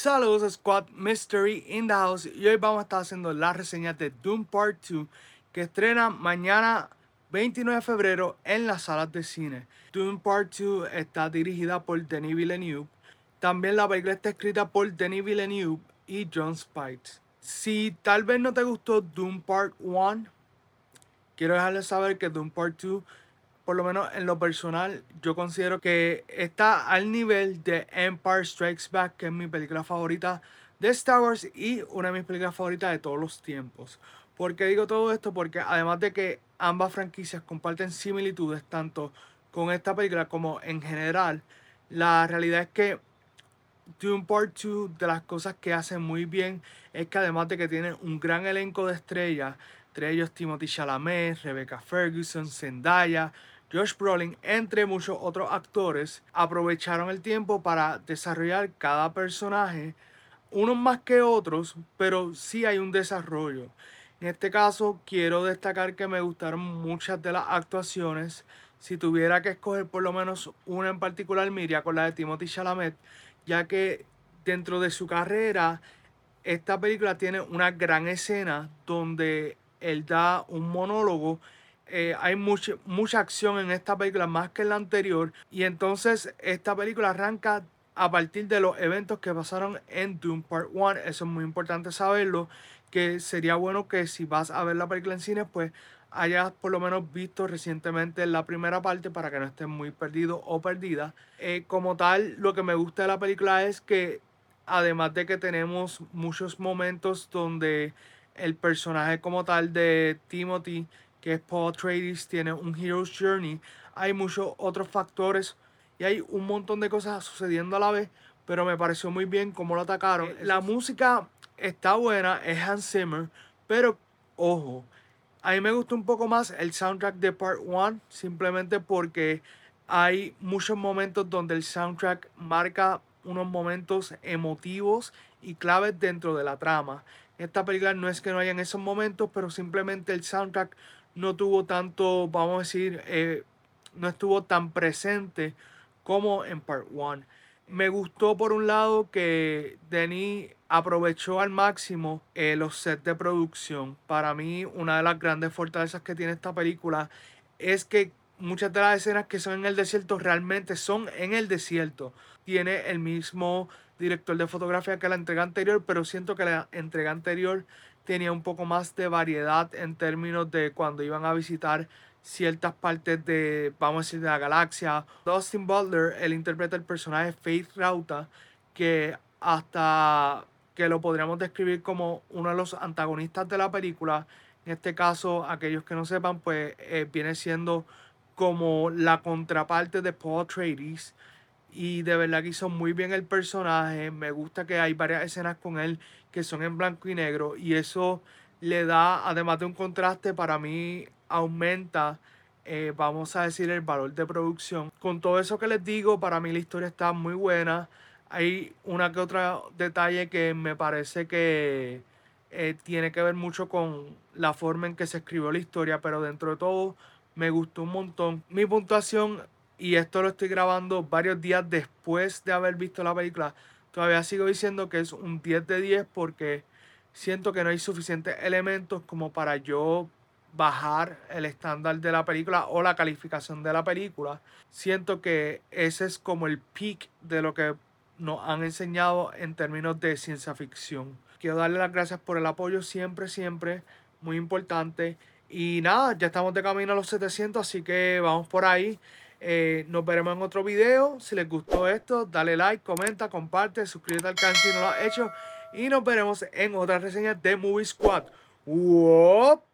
Saludos Squad Mystery in the House y hoy vamos a estar haciendo la reseña de Doom Part 2 que estrena mañana 29 de febrero en las salas de cine. Doom Part 2 está dirigida por Denis Villeneuve. También la película está escrita por Denis Villeneuve y John Spites. Si tal vez no te gustó Doom Part 1, quiero dejarles saber que Doom Part 2 por lo menos en lo personal, yo considero que está al nivel de Empire Strikes Back, que es mi película favorita de Star Wars y una de mis películas favoritas de todos los tiempos. ¿Por qué digo todo esto? Porque además de que ambas franquicias comparten similitudes tanto con esta película como en general, la realidad es que Doom Part 2 de las cosas que hace muy bien es que además de que tiene un gran elenco de estrellas, entre ellos Timothy Chalamet, Rebecca Ferguson, Zendaya, Josh Brolin, entre muchos otros actores, aprovecharon el tiempo para desarrollar cada personaje, unos más que otros, pero sí hay un desarrollo. En este caso, quiero destacar que me gustaron muchas de las actuaciones. Si tuviera que escoger por lo menos una en particular, me con la de Timothy Chalamet, ya que dentro de su carrera, esta película tiene una gran escena donde él da un monólogo eh, hay mucha, mucha acción en esta película más que en la anterior. Y entonces esta película arranca a partir de los eventos que pasaron en Doom Part 1. Eso es muy importante saberlo. Que sería bueno que si vas a ver la película en cine, pues hayas por lo menos visto recientemente la primera parte para que no estés muy perdido o perdida. Eh, como tal, lo que me gusta de la película es que además de que tenemos muchos momentos donde el personaje como tal de Timothy que es Paul Atreides, tiene un Hero's Journey. Hay muchos otros factores y hay un montón de cosas sucediendo a la vez, pero me pareció muy bien cómo lo atacaron. La música está buena, es Hans Zimmer, pero ojo, a mí me gustó un poco más el soundtrack de Part 1, simplemente porque hay muchos momentos donde el soundtrack marca unos momentos emotivos y claves dentro de la trama. Esta película no es que no hayan esos momentos, pero simplemente el soundtrack no tuvo tanto, vamos a decir, eh, no estuvo tan presente como en Part 1. Me gustó por un lado que Denis aprovechó al máximo eh, los sets de producción. Para mí, una de las grandes fortalezas que tiene esta película es que muchas de las escenas que son en el desierto realmente son en el desierto. Tiene el mismo director de fotografía que la entrega anterior, pero siento que la entrega anterior tenía un poco más de variedad en términos de cuando iban a visitar ciertas partes de, vamos a decir, de la galaxia. Dustin Butler, él interpreta el personaje Faith Rauta, que hasta que lo podríamos describir como uno de los antagonistas de la película. En este caso, aquellos que no sepan, pues eh, viene siendo como la contraparte de Paul Atreides. Y de verdad que hizo muy bien el personaje. Me gusta que hay varias escenas con él que son en blanco y negro. Y eso le da, además de un contraste, para mí aumenta, eh, vamos a decir, el valor de producción. Con todo eso que les digo, para mí la historia está muy buena. Hay una que otra detalle que me parece que eh, tiene que ver mucho con la forma en que se escribió la historia, pero dentro de todo me gustó un montón. Mi puntuación y esto lo estoy grabando varios días después de haber visto la película, todavía sigo diciendo que es un 10 de 10 porque siento que no hay suficientes elementos como para yo bajar el estándar de la película o la calificación de la película. Siento que ese es como el peak de lo que nos han enseñado en términos de ciencia ficción. Quiero darle las gracias por el apoyo siempre, siempre, muy importante. Y nada, ya estamos de camino a los 700, así que vamos por ahí. Eh, nos veremos en otro video. Si les gustó esto, dale like, comenta, comparte, suscríbete al canal si no lo has hecho. Y nos veremos en otras reseñas de Movie Squad. ¡Wop!